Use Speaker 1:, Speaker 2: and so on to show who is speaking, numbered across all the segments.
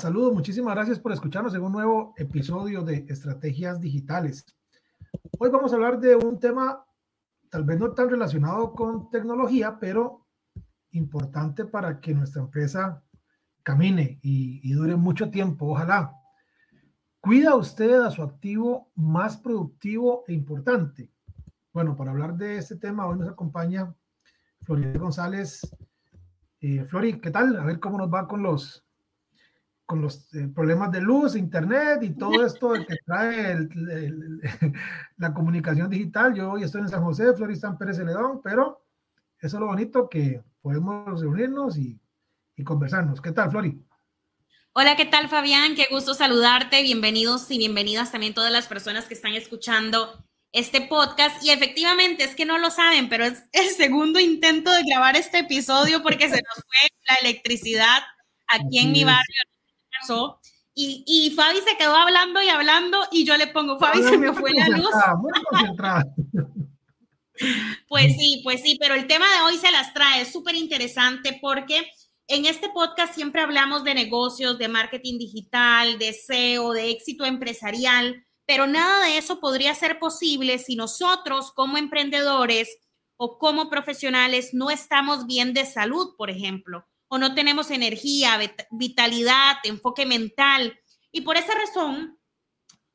Speaker 1: Saludos, muchísimas gracias por escucharnos en un nuevo episodio de Estrategias Digitales. Hoy vamos a hablar de un tema tal vez no tan relacionado con tecnología, pero importante para que nuestra empresa camine y, dure mucho tiempo, ojalá. ¿Cuida usted a su activo más productivo e importante? Bueno, para hablar de este tema, hoy nos acompaña Flori González. Eh, Flori, ¿qué tal? A ver cómo nos va con los, con los eh, problemas de luz, internet y todo esto que trae la comunicación digital. Yo hoy estoy en San José, Flori está en Pérez Celedón, pero eso es lo bonito que podemos reunirnos y, y conversarnos. ¿Qué tal, Flori?
Speaker 2: Hola, ¿qué tal, Fabián? Qué gusto saludarte. Bienvenidos y bienvenidas también todas las personas que están escuchando este podcast y efectivamente es que no lo saben, pero es el segundo intento de grabar este episodio porque se nos fue la electricidad aquí en mi barrio. Y, y Fabi se quedó hablando y hablando y yo le pongo, Fabi, se me fue la luz. Pues sí, pues sí, pero el tema de hoy se las trae, es súper interesante porque en este podcast siempre hablamos de negocios, de marketing digital, de SEO, de éxito empresarial, pero nada de eso podría ser posible si nosotros como emprendedores o como profesionales no estamos bien de salud, por ejemplo, o no tenemos energía, vitalidad, enfoque mental. Y por esa razón,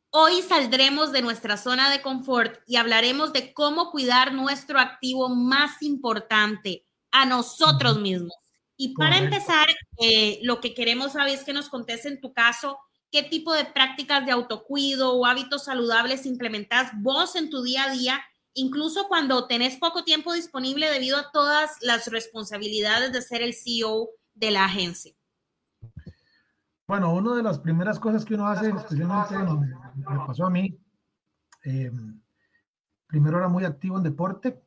Speaker 2: hoy saldremos de nuestra zona de confort y hablaremos de cómo cuidar nuestro activo más importante, a nosotros mismos. Y para empezar, eh, lo que queremos, saber es que nos contes en tu caso qué tipo de prácticas de autocuido o hábitos saludables implementas vos en tu día a día, incluso cuando tenés poco tiempo disponible debido a todas las responsabilidades de ser el CEO de la agencia.
Speaker 1: Bueno, una de las primeras cosas que uno hace, especialmente me, pasó a mí, eh, primero era muy activo en deporte,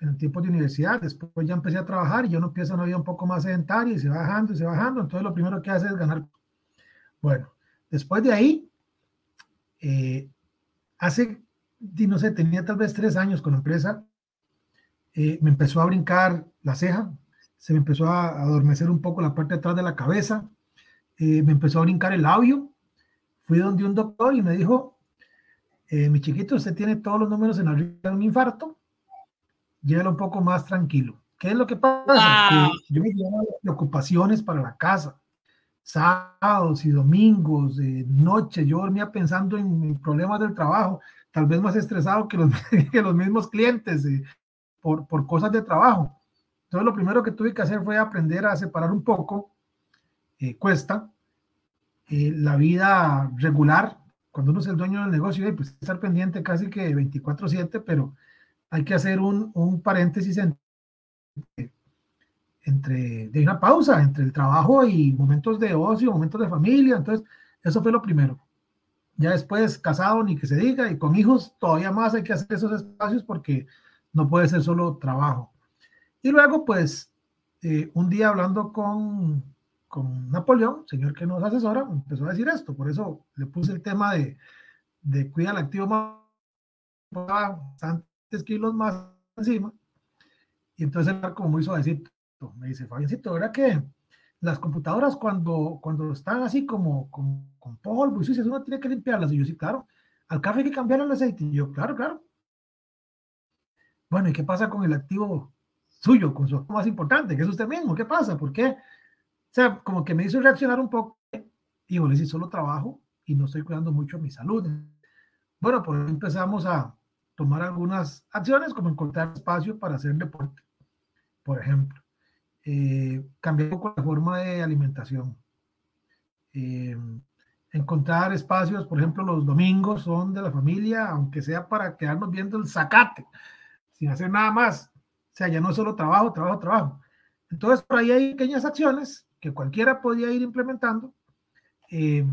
Speaker 1: en el tiempo de universidad, después ya empecé a trabajar y yo no empiezo una vida un poco más sedentaria y se va bajando y se va bajando, entonces lo primero que hace es ganar bueno, después de ahí, eh, hace, no sé, tenía tal vez tres años con la empresa, eh, me empezó a brincar la ceja, se me empezó a adormecer un poco la parte de atrás de la cabeza, eh, me empezó a brincar el labio, fui donde un doctor y me dijo, mi chiquito, usted tiene todos los números en arriba de un infarto, llévelo un poco más tranquilo. ¿Qué es lo que pasa? yo me llevo preocupaciones para la casa sábados y domingos, de noche, yo dormía pensando en problemas del trabajo, tal vez más estresado que los, que los mismos clientes eh, por, por cosas de trabajo. Entonces lo primero que tuve que hacer fue aprender a separar un poco, eh, cuesta, eh, la vida regular, cuando uno es el dueño del negocio, pues estar pendiente casi que 24/7, pero hay que hacer un, un paréntesis entre entre, de una pausa entre el trabajo y momentos de ocio, momentos de familia. Entonces, eso fue lo primero. Ya después, casado, ni que se diga, y con hijos, todavía más hay que hacer esos espacios porque no puede ser solo trabajo. Y luego, pues, eh, un día hablando con, con Napoleón, señor que nos asesora, empezó a decir esto. Por eso le puse el tema de, de cuidar al activo más bastantes kilos más encima. Y entonces como muy suavecito me dice Fabiancito, ¿verdad que las computadoras cuando, cuando están así como, con polvo y sucias, uno tiene que limpiarlas? Y yo, sí, claro, al café hay que cambiar el aceite. Y yo, claro, claro. Bueno, ¿y qué pasa con el activo suyo, con su más importante, que es usted mismo? ¿Qué pasa? ¿Por qué? O sea, como que me hizo reaccionar un poco. Y le dije, solo trabajo y no estoy cuidando mucho mi salud. Bueno, pues empezamos a tomar algunas acciones, como encontrar espacio para hacer deporte, por ejemplo eh, cambiar un poco la forma de alimentación. Eh, encontrar espacios, por ejemplo, los domingos son de la familia, aunque sea para quedarnos viendo el zacate, sin hacer nada más. O sea, ya no es solo trabajo, trabajo, trabajo. Entonces, por ahí hay pequeñas acciones que cualquiera podía ir implementando. Eh,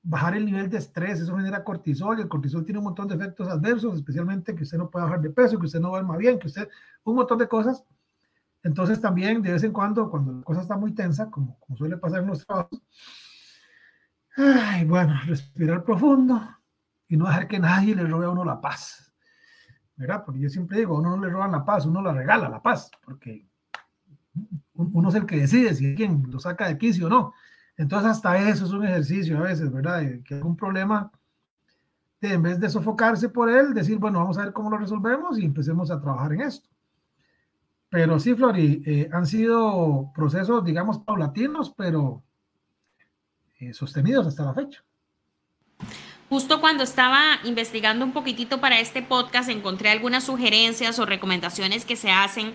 Speaker 1: bajar el nivel de estrés, eso genera cortisol y el cortisol tiene un montón de efectos adversos, especialmente que usted no puede bajar de peso, que usted no duerma bien, que usted, un montón de cosas. Entonces también de vez en cuando, cuando la cosa está muy tensa, como, suele pasar en los trabajos, ay, bueno, respirar profundo y no dejar que nadie le robe a uno la paz. ¿Verdad? Porque yo siempre digo, uno no le roba la paz, uno la regala la paz, porque uno es el que decide si alguien lo saca de quicio o no. Entonces hasta eso es un ejercicio a veces, ¿verdad? Que algún problema, en vez de sofocarse por él, decir, bueno, vamos a ver cómo lo resolvemos y empecemos a trabajar en esto. Pero sí, Flori, eh, han sido procesos, digamos, paulatinos, pero eh, sostenidos hasta la fecha.
Speaker 2: Justo cuando estaba investigando un poquitito para este podcast, encontré algunas sugerencias o recomendaciones que se hacen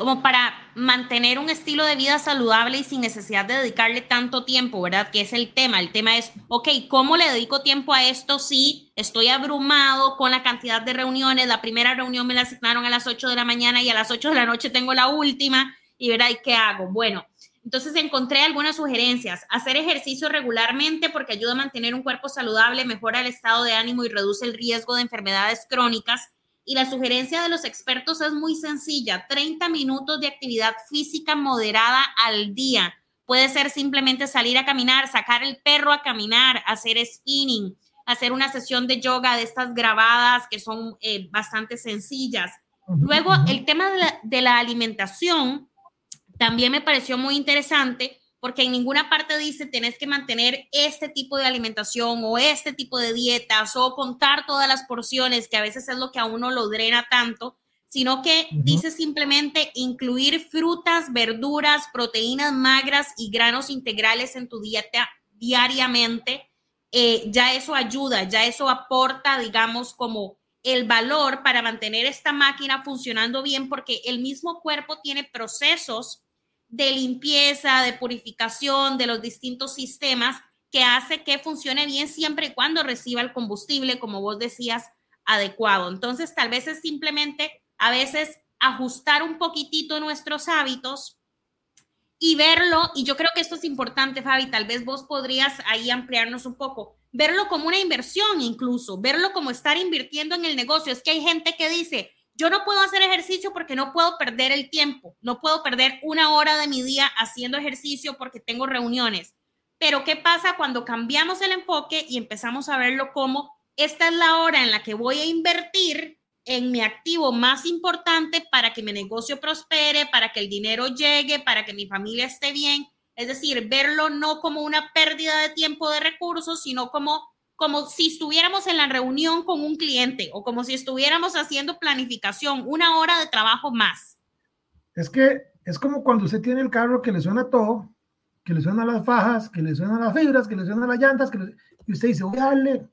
Speaker 2: como para mantener un estilo de vida saludable y sin necesidad de dedicarle tanto tiempo, ¿verdad? Que es el tema. El tema es, ok, ¿cómo le dedico tiempo a esto si estoy abrumado con la cantidad de reuniones? La primera reunión me la asignaron a las 8 de la mañana y a las 8 de la noche tengo la última y ¿verdad? ¿Y qué hago? Bueno, entonces encontré algunas sugerencias. Hacer ejercicio regularmente porque ayuda a mantener un cuerpo saludable, mejora el estado de ánimo y reduce el riesgo de enfermedades crónicas y la sugerencia de los expertos es muy sencilla, 30 minutos de actividad física moderada al día. Puede ser simplemente salir a caminar, sacar el perro a caminar, hacer spinning, hacer una sesión de yoga de estas grabadas que son eh, bastante sencillas. Luego, el tema de la, de la alimentación también me pareció muy interesante porque en ninguna parte dice tenés que mantener este tipo de alimentación o este tipo de dietas o contar todas las porciones, que a veces es lo que a uno lo drena tanto, sino que dice simplemente incluir frutas, verduras, proteínas magras y granos integrales en tu dieta diariamente. Eh, ya eso ayuda, ya eso aporta, digamos, como el valor para mantener esta máquina funcionando bien, porque el mismo cuerpo tiene procesos de limpieza, de purificación de los distintos sistemas que hace que funcione bien siempre y cuando reciba el combustible, como vos decías, adecuado. Entonces, tal vez es simplemente a veces ajustar un poquitito nuestros hábitos y verlo, y yo creo que esto es importante, Fabi, tal vez vos podrías ahí ampliarnos un poco, verlo como una inversión incluso, verlo como estar invirtiendo en el negocio. Es que hay gente que dice, yo no puedo hacer ejercicio porque no puedo perder el tiempo, no puedo perder una hora de mi día haciendo ejercicio porque tengo reuniones. Pero ¿qué pasa cuando cambiamos el enfoque y empezamos a verlo como esta es la hora en la que voy a invertir en mi activo más importante para que mi negocio prospere, para que el dinero llegue, para que mi familia esté bien? Es decir, verlo no como una pérdida de tiempo de recursos, sino como como si estuviéramos en la reunión con un cliente o como si estuviéramos haciendo planificación, una hora de trabajo más.
Speaker 1: Es que es como cuando usted tiene el carro que le suena todo, que le suenan las fajas, que le suenan las fibras, que le suenan las llantas, que y usted dice, voy a darle,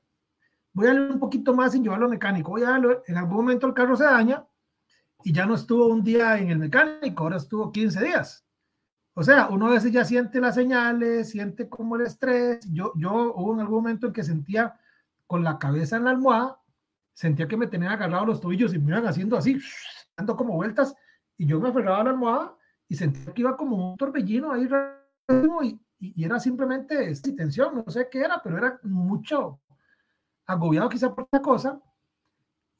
Speaker 1: voy a darle un poquito más sin llevarlo al mecánico, voy a darle, en algún momento el carro se daña y ya no estuvo un día en el mecánico, ahora estuvo 15 días. O sea, uno a veces ya siente las señales, siente como el estrés. Yo, yo hubo en algún momento en que sentía con la cabeza en la almohada, sentía que me tenían agarrado los tobillos y me iban haciendo así, dando como vueltas, y yo me aferraba a la almohada y sentía que iba como un torbellino ahí y, y, era simplemente esta tensión, no sé qué era, pero era mucho agobiado quizá por esta cosa.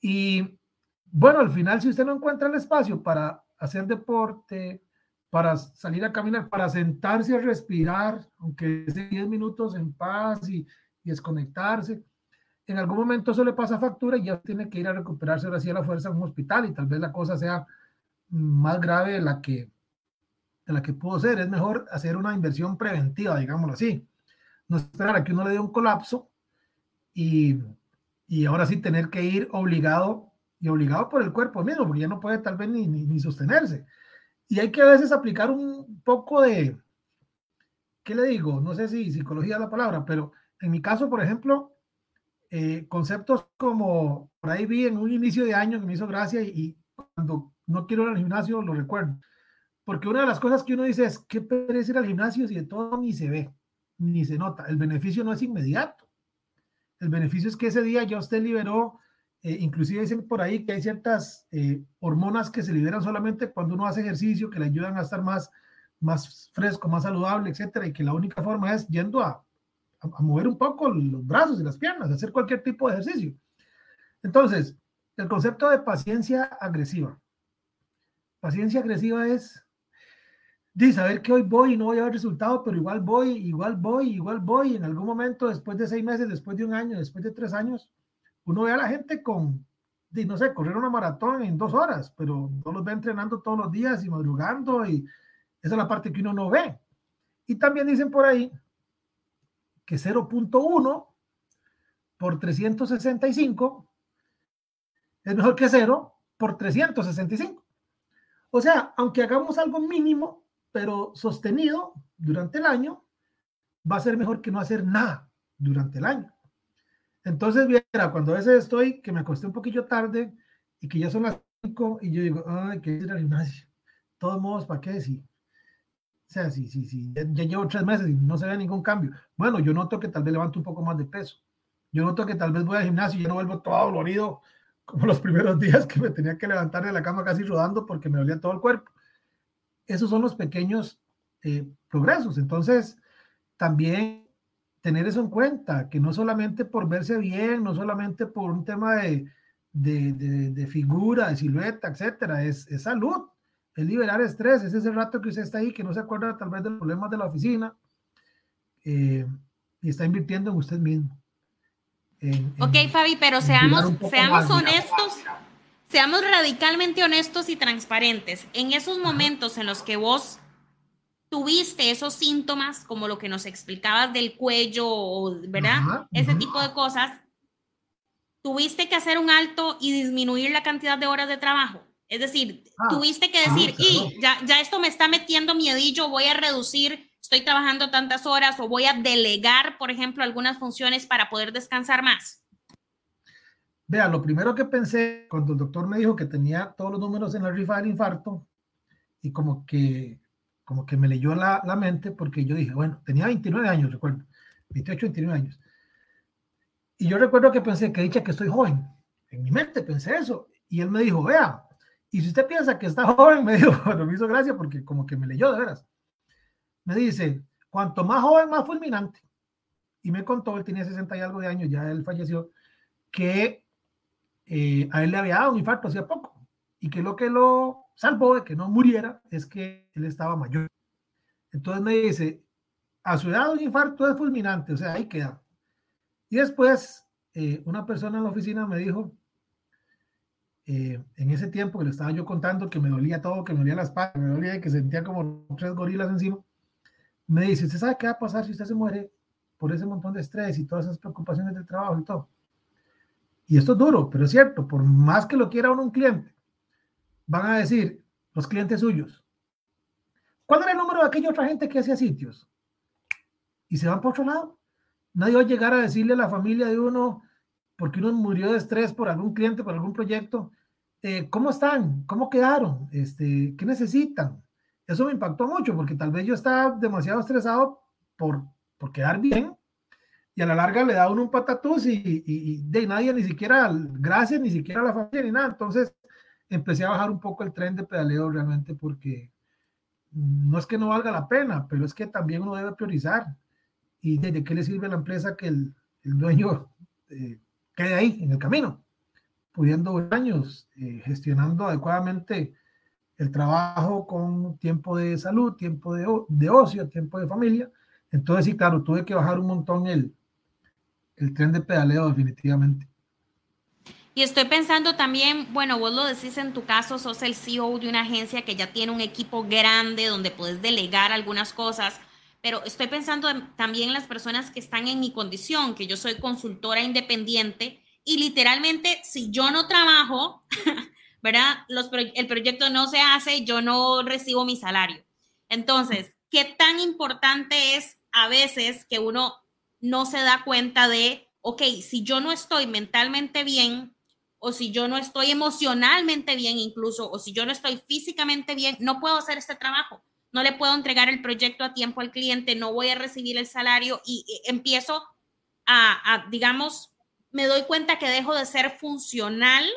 Speaker 1: Y bueno, al final, si usted no encuentra el espacio para hacer deporte, para salir a caminar, para sentarse a respirar, aunque sea 10 minutos en paz y, desconectarse. En algún momento eso le pasa factura y ya tiene que ir a recuperarse ahora a la fuerza en un hospital y tal vez la cosa sea más grave de la que, de la que pudo ser. Es mejor hacer una inversión preventiva, digámoslo así. No esperar a que uno le dé un colapso y, y ahora sí tener que ir obligado y obligado por el cuerpo mismo, porque ya no puede tal vez ni, ni sostenerse. Y hay que a veces aplicar un poco de, ¿qué le digo? No sé si psicología es la palabra, pero en mi caso, por ejemplo, eh, conceptos como, por ahí vi en un inicio de año que me hizo gracia y, cuando no quiero ir al gimnasio lo recuerdo. Porque una de las cosas que uno dice es, ¿qué perece ir al gimnasio si de todo ni se ve, ni se nota? El beneficio no es inmediato. El beneficio es que ese día ya usted liberó eh, inclusive dicen por ahí que hay ciertas eh, hormonas que se liberan solamente cuando uno hace ejercicio, que le ayudan a estar más, más fresco, más saludable, etcétera, y que la única forma es yendo a, mover un poco los brazos y las piernas, hacer cualquier tipo de ejercicio. Entonces, el concepto de paciencia agresiva. Paciencia agresiva es de saber que hoy voy y no voy a ver resultado, pero igual voy, igual voy, igual voy. En algún momento, después de seis meses, después de un año, después de tres años, uno ve a la gente con, no sé, correr una maratón en dos horas, pero no los ve entrenando todos los días y madrugando y esa es la parte que uno no ve. Y también dicen por ahí que 0.1 por 365 es mejor que 0 por 365. O sea, aunque hagamos algo mínimo, pero sostenido durante el año, va a ser mejor que no hacer nada durante el año. Entonces, viera, cuando a veces estoy, que me acosté un poquillo tarde y que ya son las 5 y yo digo, ay, que ir al gimnasio. todos modos, ¿para qué? Sí. O sea, sí, sí, sí, ya, llevo tres meses y no se ve ningún cambio. Bueno, yo noto que tal vez levanto un poco más de peso. Yo noto que tal vez voy al gimnasio y ya no vuelvo todo dolorido como los primeros días que me tenía que levantar de la cama casi rodando porque me dolía todo el cuerpo. Esos son los pequeños eh, progresos. Entonces, también tener eso en cuenta, que no solamente por verse bien, no solamente por un tema de, de, figura, de silueta, etcétera, es, salud, es liberar estrés, es ese rato que usted está ahí, que no se acuerda tal vez de los problemas de la oficina eh, y está invirtiendo en usted mismo.
Speaker 2: ok, Fabi, pero seamos, seamos honestos, seamos radicalmente honestos y transparentes. En esos momentos en los que vos tuviste esos síntomas, como lo que nos explicabas del cuello, ¿verdad? Ese tipo de cosas, tuviste que hacer un alto y disminuir la cantidad de horas de trabajo. Es decir, ah, tuviste que decir, y ya, ya esto me está metiendo miedillo, voy a reducir, estoy trabajando tantas horas o voy a delegar, por ejemplo, algunas funciones para poder descansar más.
Speaker 1: Vea, lo primero que pensé cuando el doctor me dijo que tenía todos los números en la rifa del infarto y como que como que me leyó la, la, mente porque yo dije, bueno, tenía 29 años, recuerdo, 28, 29 años. Y yo recuerdo que pensé que dicha que estoy joven. En mi mente pensé eso. Y él me dijo, vea, y si usted piensa que está joven, me dijo, bueno, me hizo gracia porque como que me leyó de veras. Me dice, cuanto más joven, más fulminante. Y me contó, él tenía 60 y algo de años, ya él falleció, que eh, a él le había dado un infarto hacía poco. Y que lo que lo salvo de que no muriera, es que él estaba mayor. Entonces me dice, a su edad un infarto es fulminante, o sea, ahí queda. Y después, eh, una persona en la oficina me dijo, eh, en ese tiempo que le estaba yo contando que me dolía todo, que me dolía la espalda, me dolía que sentía como tres gorilas encima, me dice, ¿usted sabe qué va a pasar si usted se muere por ese montón de estrés y todas esas preocupaciones del trabajo y todo? Y esto es duro, pero es cierto, por más que lo quiera uno un cliente, van a decir los clientes suyos, ¿cuál era el número de aquella otra gente que hacía sitios? Y se van por otro lado. Nadie va a llegar a decirle a la familia de uno, porque uno murió de estrés por algún cliente, por algún proyecto, eh, ¿cómo están? ¿Cómo quedaron? Este, ¿Qué necesitan? Eso me impactó mucho porque tal vez yo estaba demasiado estresado por, por quedar bien y a la larga le da uno un patatús y, de nadie ni siquiera, gracias, ni siquiera a la familia ni nada. Entonces, empecé a bajar un poco el tren de pedaleo realmente porque no es que no valga la pena, pero es que también uno debe priorizar. ¿Y desde qué le sirve a la empresa que el, el dueño eh, quede ahí en el camino? Pudiendo años eh, gestionando adecuadamente el trabajo con tiempo de salud, tiempo de, de, ocio, tiempo de familia. Entonces, sí, claro, tuve que bajar un montón el, el tren de pedaleo definitivamente.
Speaker 2: Y estoy pensando también, bueno, vos lo decís en tu caso, sos el CEO de una agencia que ya tiene un equipo grande donde puedes delegar algunas cosas, pero estoy pensando también en las personas que están en mi condición, que yo soy consultora independiente y literalmente si yo no trabajo, ¿verdad? El proyecto no se hace, yo no recibo mi salario. Entonces, ¿qué tan importante es a veces que uno no se da cuenta de, ok, si yo no estoy mentalmente bien, o si yo no estoy emocionalmente bien incluso, o si yo no estoy físicamente bien, no puedo hacer este trabajo. No le puedo entregar el proyecto a tiempo al cliente, no voy a recibir el salario y, empiezo a, digamos, me doy cuenta que dejo de ser funcional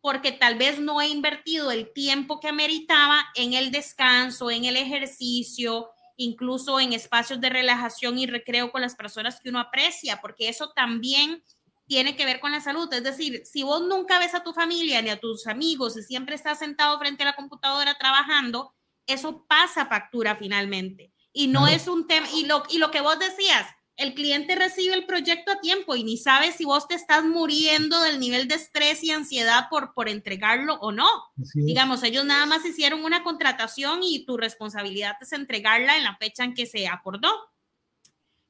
Speaker 2: porque tal vez no he invertido el tiempo que ameritaba en el descanso, en el ejercicio, incluso en espacios de relajación y recreo con las personas que uno aprecia, porque eso también tiene que ver con la salud. Es decir, si vos nunca ves a tu familia ni a tus amigos y siempre estás sentado frente a la computadora trabajando, eso pasa factura finalmente. Y no es un tema, y lo, y lo que vos decías, el cliente recibe el proyecto a tiempo y ni sabe si vos te estás muriendo del nivel de estrés y ansiedad por, por entregarlo o no. Digamos, ellos nada más hicieron una contratación y tu responsabilidad es entregarla en la fecha en que se acordó.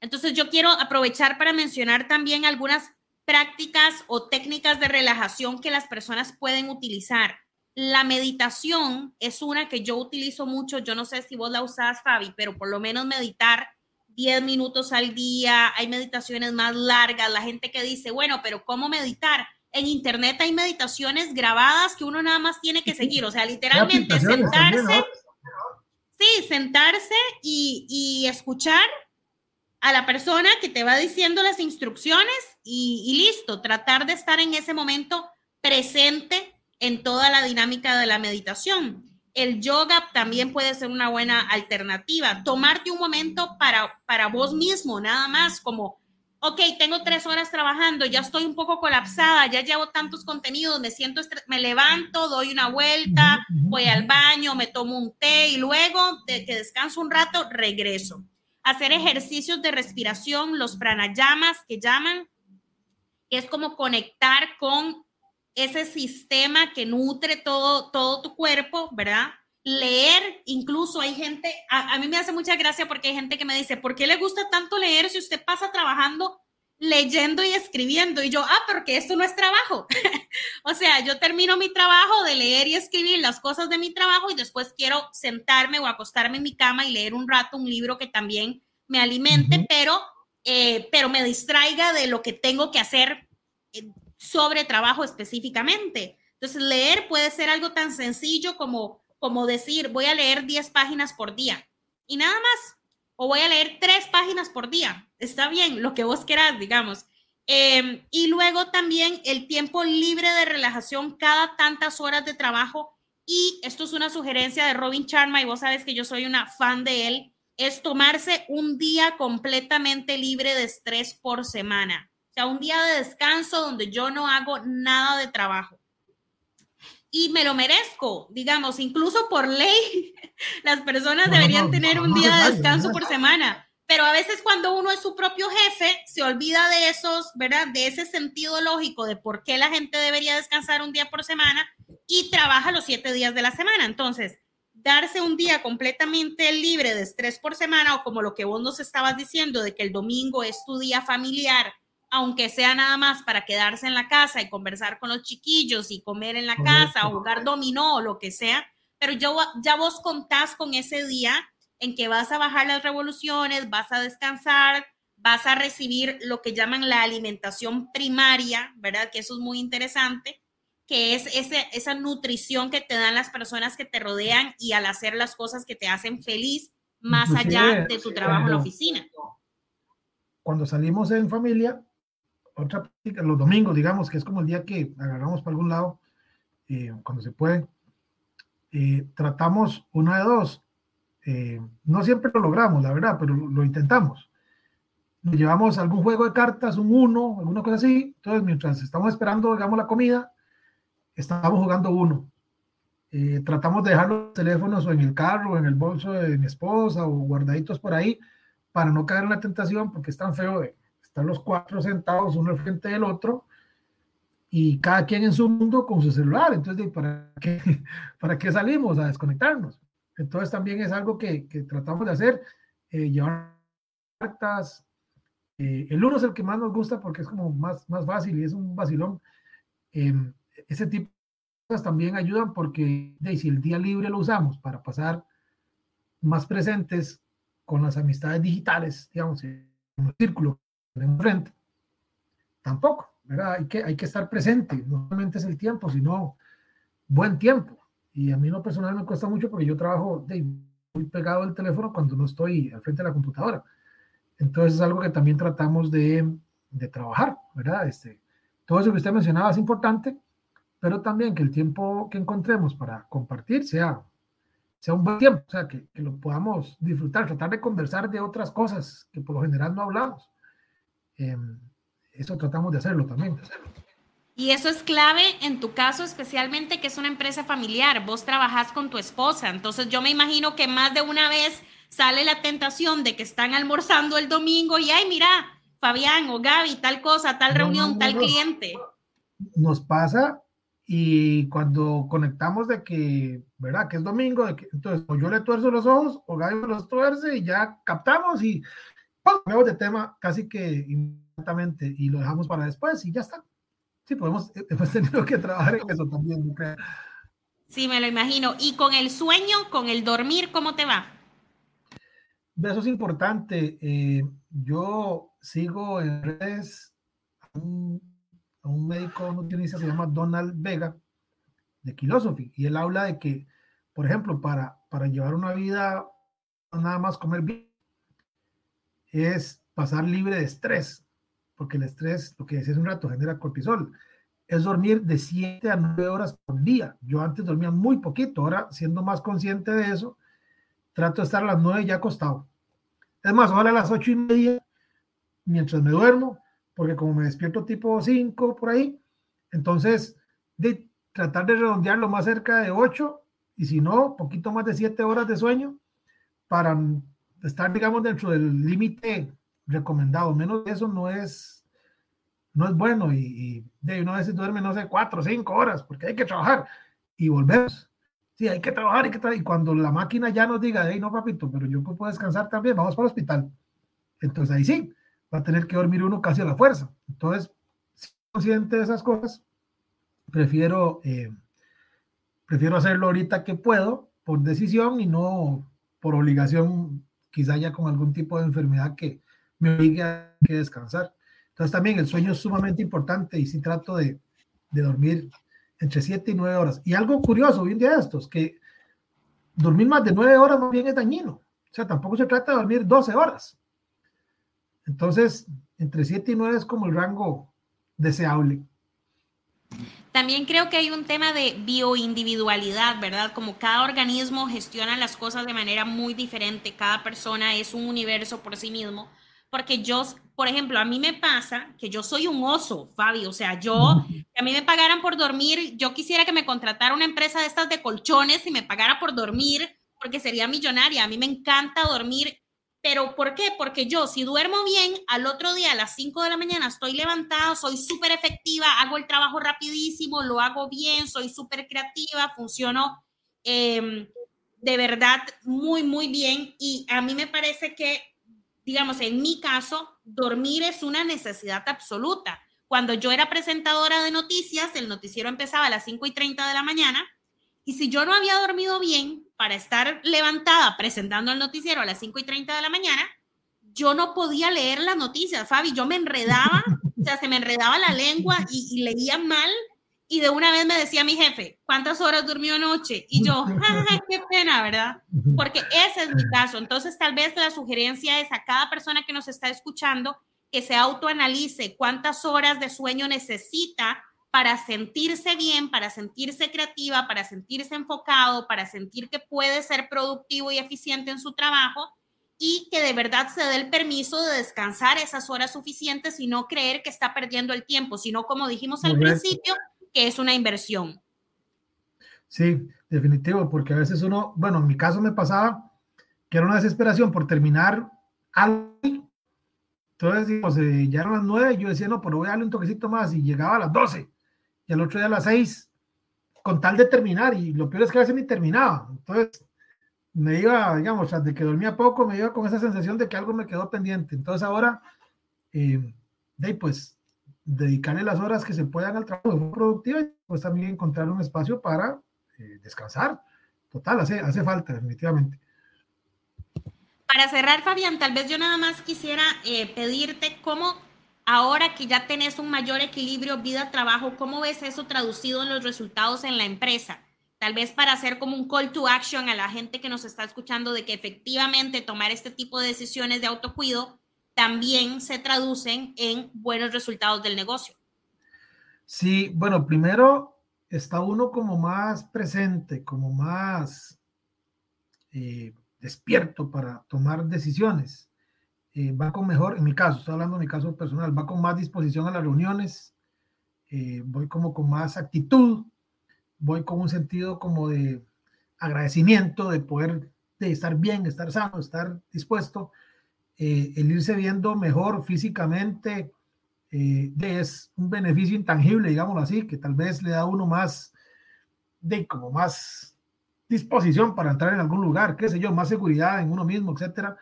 Speaker 2: Entonces yo quiero aprovechar para mencionar también algunas prácticas o técnicas de relajación que las personas pueden utilizar. La meditación es una que yo utilizo mucho, yo no sé si vos la usás, Fabi, pero por lo menos meditar 10 minutos al día, hay meditaciones más largas, la gente que dice, bueno, pero ¿cómo meditar? En internet hay meditaciones grabadas que uno nada más tiene que seguir, o sea, literalmente sentarse, sí, sentarse y, y, escuchar a la persona que te va diciendo las instrucciones y, y listo, tratar de estar en ese momento presente en toda la dinámica de la meditación el yoga también puede ser una buena alternativa. Tomarte un momento para, para vos mismo, nada más, como, ok, tengo tres horas trabajando, ya estoy un poco colapsada, ya llevo tantos contenidos, me siento, me levanto, doy una vuelta, voy al baño, me tomo un té y luego de que descanso un rato, regreso. Hacer ejercicios de respiración, los pranayamas que llaman, es como conectar con ese sistema que nutre todo, todo tu cuerpo, ¿verdad? Leer, incluso hay gente, a, mí me hace mucha gracia porque hay gente que me dice, ¿por qué le gusta tanto leer si usted pasa trabajando leyendo y escribiendo? Y yo, ah, porque esto no es trabajo. o sea, yo termino mi trabajo de leer y escribir las cosas de mi trabajo y después quiero sentarme o acostarme en mi cama y leer un rato un libro que también me alimente, pero, eh, pero me distraiga de lo que tengo que hacer sobre trabajo específicamente. Entonces, leer puede ser algo tan sencillo como, como decir, voy a leer 10 páginas por día y nada más. O voy a leer 3 páginas por día. Está bien, lo que vos querás, digamos. Em, y luego también el tiempo libre de relajación cada tantas horas de trabajo. Y esto es una sugerencia de Robin Charma y vos sabes que yo soy una fan de él. Es tomarse un día completamente libre de estrés por semana un día de descanso donde yo no hago nada de trabajo. Y me lo merezco, digamos, incluso por ley, las personas deberían tener un día de descanso por semana. Pero a veces cuando uno es su propio jefe, se olvida de esos, ¿verdad? De ese sentido lógico de por qué la gente debería descansar un día por semana y trabaja los siete días de la semana. Entonces, darse un día completamente libre de estrés por semana o como lo que vos nos estabas diciendo de que el domingo es tu día familiar aunque sea nada más para quedarse en la casa y conversar con los chiquillos y comer en la casa o jugar dominó o lo que sea, pero ya, ya vos contás con ese día en que vas a bajar las revoluciones, vas a descansar, vas a recibir lo que llaman la alimentación primaria, ¿verdad? Que eso es muy interesante, que es ese, esa nutrición que te dan las personas que te rodean y al hacer las cosas que te hacen feliz más allá de tu trabajo en la oficina.
Speaker 1: Cuando salimos en familia, otra práctica, los domingos, digamos, que es como el día que agarramos para algún lado, eh, cuando se puede, eh, tratamos una de dos. Eh, no siempre lo logramos, la verdad, pero lo, intentamos. Nos llevamos algún juego de cartas, un uno, alguna cosa así. Entonces, mientras estamos esperando, digamos, la comida, estamos jugando uno. tratamos de dejar los teléfonos o en el carro, o en el bolso de mi esposa, o guardaditos por ahí, para no caer en la tentación, porque es tan feo de, están los cuatro sentados uno al frente del otro y cada quien en su mundo con su celular. Entonces, ¿para qué, para qué salimos a desconectarnos? Entonces, también es algo que, que tratamos de hacer, eh, llevar cartas. Eh, el uno es el que más nos gusta porque es como más, más fácil y es un vacilón. Em, ese tipo de cosas también ayudan porque de, si el día libre lo usamos para pasar más presentes con las amistades digitales, digamos, en un círculo enfrente. Tampoco, ¿verdad? Hay que, hay que estar presente, no solamente es el tiempo, sino buen tiempo. Y a mí lo personal me cuesta mucho porque yo trabajo de, muy pegado al teléfono cuando no estoy al frente de la computadora. Entonces es algo que también tratamos de de trabajar, ¿verdad? Este, todo eso que usted mencionaba es importante, pero también que el tiempo que encontremos para compartir sea, sea un buen tiempo, o sea, que, que lo podamos disfrutar, tratar de conversar de otras cosas que por lo general no hablamos. Eh, eso tratamos de hacerlo también. De hacerlo.
Speaker 2: Y eso es clave en tu caso, especialmente que es una empresa familiar. Vos trabajás con tu esposa. Entonces yo me imagino que más de una vez sale la tentación de que están almorzando el domingo y, ay, mira, Fabián o Gaby, tal cosa, tal reunión, tal cliente.
Speaker 1: Nos pasa y cuando conectamos de que, ¿verdad? Que es domingo, de que, entonces o yo le tuerzo los ojos o Gaby los tuerce y ya captamos y ¡pum! de tema casi que inmediatamente y lo dejamos para después y ya está. Sí, podemos, eh, hemos tenido que trabajar en eso también.
Speaker 2: Sí, me lo imagino. ¿Y con el sueño, con el dormir, cómo te va?
Speaker 1: Eso es importante. Eh, yo sigo en redes un, a un médico nutricionista, se llama Donald Vega, de Philosophy, y él habla de que, por ejemplo, para, para llevar una vida, nada más comer bien, es pasar libre de estrés porque el estrés, lo que decía hace un rato, genera cortisol, es dormir de 7 a 9 horas por día. Yo antes dormía muy poquito, ahora siendo más consciente de eso, trato de estar a las 9 ya acostado. Es más, ahora a las 8 y media, mientras me duermo, porque como me despierto tipo 5 por ahí, entonces de tratar de redondearlo más cerca de 8 y si no, poquito más de 7 horas de sueño para estar, digamos, dentro del límite recomendado. Menos de eso no es, no es bueno y, de uno a veces duerme, no sé, cuatro o cinco horas porque hay que trabajar y volvemos. Sí, hay que trabajar, hay que trabajar. Y cuando la máquina ya nos diga, hey, no, papito, pero yo puedo descansar también, vamos para el hospital. Entonces ahí sí, va a tener que dormir uno casi a la fuerza. Entonces, si consciente de esas cosas, prefiero, eh, prefiero hacerlo ahorita que puedo, por decisión y no por obligación, quizá ya con algún tipo de enfermedad que, me obliga a que descansar. Entonces también el sueño es sumamente importante y sí trato de, de dormir entre 7 y 9 horas. Y algo curioso hoy en día de estos, que dormir más de 9 horas más bien es dañino. O sea, tampoco se trata de dormir 12 horas. Entonces, entre 7 y 9 es como el rango deseable.
Speaker 2: También creo que hay un tema de bioindividualidad, ¿verdad? Como cada organismo gestiona las cosas de manera muy diferente, cada persona es un universo por sí mismo porque yo, por ejemplo, a mí me pasa que yo soy un oso, Fabi, o sea, yo, a mí me pagaran por dormir, yo quisiera que me contratara una empresa de estas de colchones y me pagara por dormir, porque sería millonaria, a mí me encanta dormir, pero ¿por qué? Porque yo, si duermo bien, al otro día a las 5 de la mañana estoy levantada, soy súper efectiva, hago el trabajo rapidísimo, lo hago bien, soy súper creativa, funciono em, de verdad muy, muy bien y a mí me parece que digamos, en mi caso, dormir es una necesidad absoluta. Cuando yo era presentadora de noticias, el noticiero empezaba a las 5 y 30 de la mañana, y si yo no había dormido bien para estar levantada presentando el noticiero a las 5 y 30 de la mañana, yo no podía leer las noticias, Fabi, yo me enredaba, o sea, se me enredaba la lengua y, y leía mal y de una vez me decía mi jefe, ¿cuántas horas durmió anoche? Y yo, ¡ay, qué pena, ¿verdad? Porque ese es mi caso. Entonces, tal vez la sugerencia es a cada persona que nos está escuchando que se autoanalice cuántas horas de sueño necesita para sentirse bien, para sentirse creativa, para sentirse enfocado, para sentir que puede ser productivo y eficiente en su trabajo y que de verdad se dé el permiso de descansar esas horas suficientes y no creer que está perdiendo el tiempo, sino como dijimos al principio, que es una inversión.
Speaker 1: Sí, definitivo, porque a veces uno, bueno, en mi caso me pasaba que era una desesperación por terminar algo. Entonces, eh, ya eran las nueve, yo decía, no, pero voy a darle un toquecito más y llegaba a las doce y al otro día a las seis, con tal de terminar, y lo peor es que a veces ni terminaba. Entonces, me iba, digamos, de que dormía poco, me iba con esa sensación de que algo me quedó pendiente. Entonces, ahora, eh, de pues, dedicarle las horas que se puedan al trabajo productivo y pues también encontrar un espacio para eh, descansar. Total, hace, hace falta, definitivamente.
Speaker 2: Para cerrar, Fabián, tal vez yo nada más quisiera eh, pedirte cómo ahora que ya tenés un mayor equilibrio vida-trabajo, ¿cómo ves eso traducido en los resultados en la empresa? Tal vez para hacer como un call to action a la gente que nos está escuchando de que efectivamente tomar este tipo de decisiones de autocuido también se traducen en buenos resultados del negocio.
Speaker 1: Sí, bueno, primero está uno como más presente, como más eh, despierto para tomar decisiones. Eh, va con mejor, en mi caso, estoy hablando de mi caso personal, va con más disposición a las reuniones, eh, voy como con más actitud, voy con un sentido como de agradecimiento, de poder de estar bien, estar sano, estar dispuesto, el irse viendo mejor físicamente, es un beneficio intangible, digámoslo así, que tal vez le da a uno más, de como más disposición para entrar en algún lugar, qué sé yo, más seguridad en uno mismo, etcétera.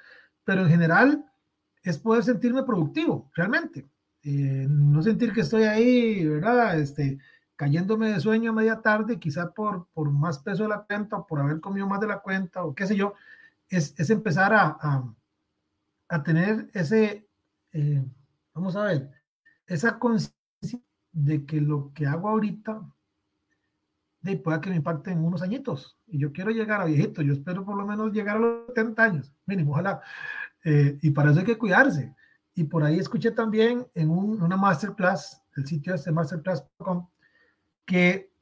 Speaker 1: Pero en general es poder sentirme productivo, realmente. Eh, no sentir que estoy ahí, ¿verdad? Este, cayéndome de sueño a media tarde, quizá por, por más peso de la cuenta o por haber comido más de la cuenta o qué sé yo, es, es empezar a, a, tener ese, eh, vamos a ver, esa conciencia de que lo que hago ahorita de, pueda que me impacte en unos añitos. Y yo quiero llegar a viejito, yo espero por lo menos llegar a los 70 años, mínimo, ojalá. Eh, y para eso hay que cuidarse. Y por ahí escuché también en un, una masterclass, el sitio este masterclass.com, que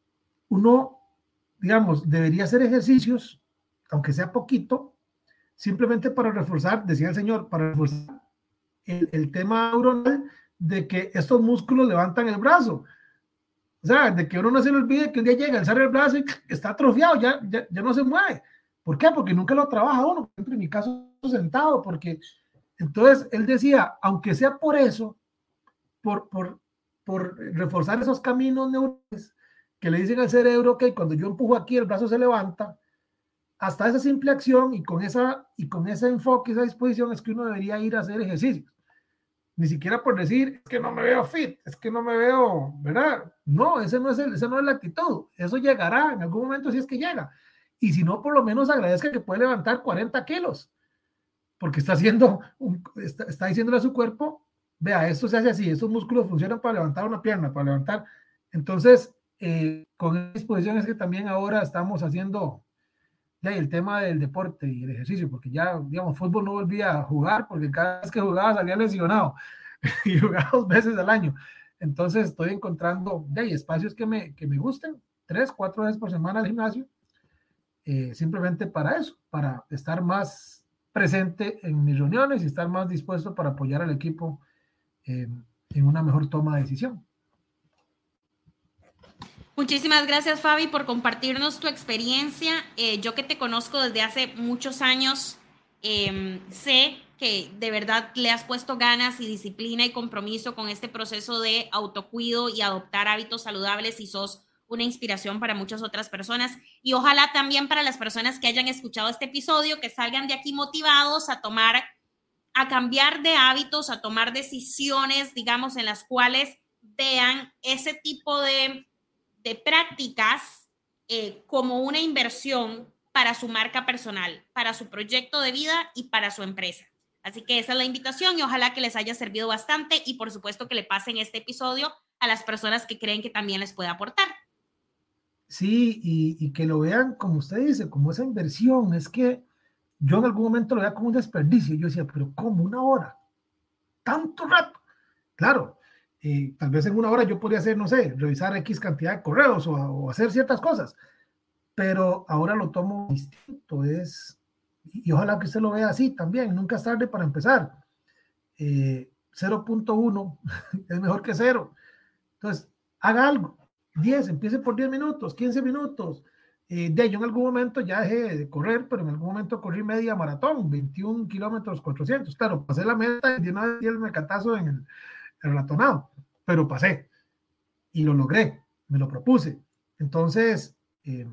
Speaker 1: uno, digamos, debería hacer ejercicios, aunque sea poquito, simplemente para reforzar, decía el señor, para reforzar el, el tema neuronal de que estos músculos levantan el brazo. O sea, de que uno no se le olvide que un día llega, alzar el brazo y está atrofiado, ya, ya, ya, no se mueve. ¿Por qué? Porque nunca lo trabaja uno. en mi caso, sentado, porque entonces él decía, aunque sea por eso, por, por, por reforzar esos caminos neuronales que le dicen al cerebro que cuando yo empujo aquí el brazo se levanta, hasta esa simple acción y con, esa, y con ese enfoque, esa disposición es que uno debería ir a hacer ejercicios ni siquiera por decir, es que no me veo fit, es que no me veo, ¿verdad? No, ese no es, el, ese no es la actitud, eso llegará en algún momento si es que llega. Y si no, por lo menos agradezca que puede levantar 40 kilos, porque está haciendo, está, está diciéndole a su cuerpo, vea, esto se hace así, estos músculos funcionan para levantar una pierna, para levantar. Entonces, eh, con disposiciones que también ahora estamos haciendo ya, el tema del deporte y el ejercicio, porque ya, digamos, fútbol no volvía a jugar, porque cada vez que jugaba salía lesionado y jugaba dos veces al año. Entonces estoy encontrando ya, espacios que me, que me gusten, tres, cuatro veces por semana al gimnasio, eh, simplemente para eso, para estar más presente en mis reuniones y estar más dispuesto para apoyar al equipo en una mejor toma de decisión.
Speaker 2: Muchísimas gracias, Fabi, por compartirnos tu experiencia. Eh, yo que te conozco desde hace muchos años, eh, sé que de verdad le has puesto ganas y disciplina y compromiso con este proceso de autocuido y adoptar hábitos saludables y sos una inspiración para muchas otras personas y ojalá también para las personas que hayan escuchado este episodio, que salgan de aquí motivados a tomar, a cambiar de hábitos, a tomar decisiones, digamos, en las cuales vean ese tipo de de prácticas eh, como una inversión para su marca personal, para su proyecto de vida y para su empresa. Así que esa es la invitación y ojalá que les haya servido bastante y por supuesto que le pasen este episodio a las personas que creen que también les puede aportar.
Speaker 1: Sí, y, que lo vean como usted dice, como esa inversión. Es que yo en algún momento lo veía como un desperdicio. Yo decía, pero ¿cómo una hora? Tanto rato. Claro, tal vez en una hora yo podría hacer, no sé, revisar X cantidad de correos o, hacer ciertas cosas, pero ahora lo tomo distinto, es, y ojalá que usted lo vea así también, nunca es tarde para empezar. 0.1 eh, es mejor que cero. Entonces, haga algo. 10, empiece por 10 minutos, 15 minutos. Eh, de yo en algún momento ya dejé de correr, pero en algún momento corrí media maratón, 21 kilómetros 400. Claro, pasé la meta y vez el mecatazo en el, relatonado, pero pasé y lo logré, me lo propuse. Entonces, eh,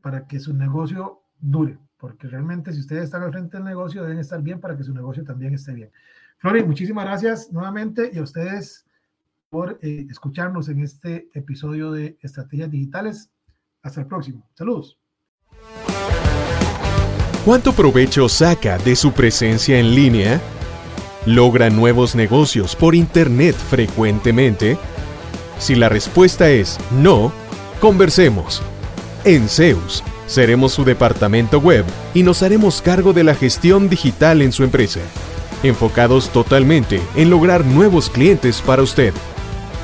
Speaker 1: para que su negocio dure, porque realmente si ustedes están al frente del negocio deben estar bien para que su negocio también esté bien. Flori, muchísimas gracias nuevamente y a ustedes por eh, escucharnos en este episodio de Estrategias Digitales. Hasta el próximo. Saludos.
Speaker 3: ¿Cuánto provecho saca de su presencia en línea? ¿Logra nuevos negocios por Internet frecuentemente? Si la respuesta es no, conversemos. En Zeus, seremos su departamento web y nos haremos cargo de la gestión digital en su empresa. enfocados totalmente en lograr nuevos clientes para usted.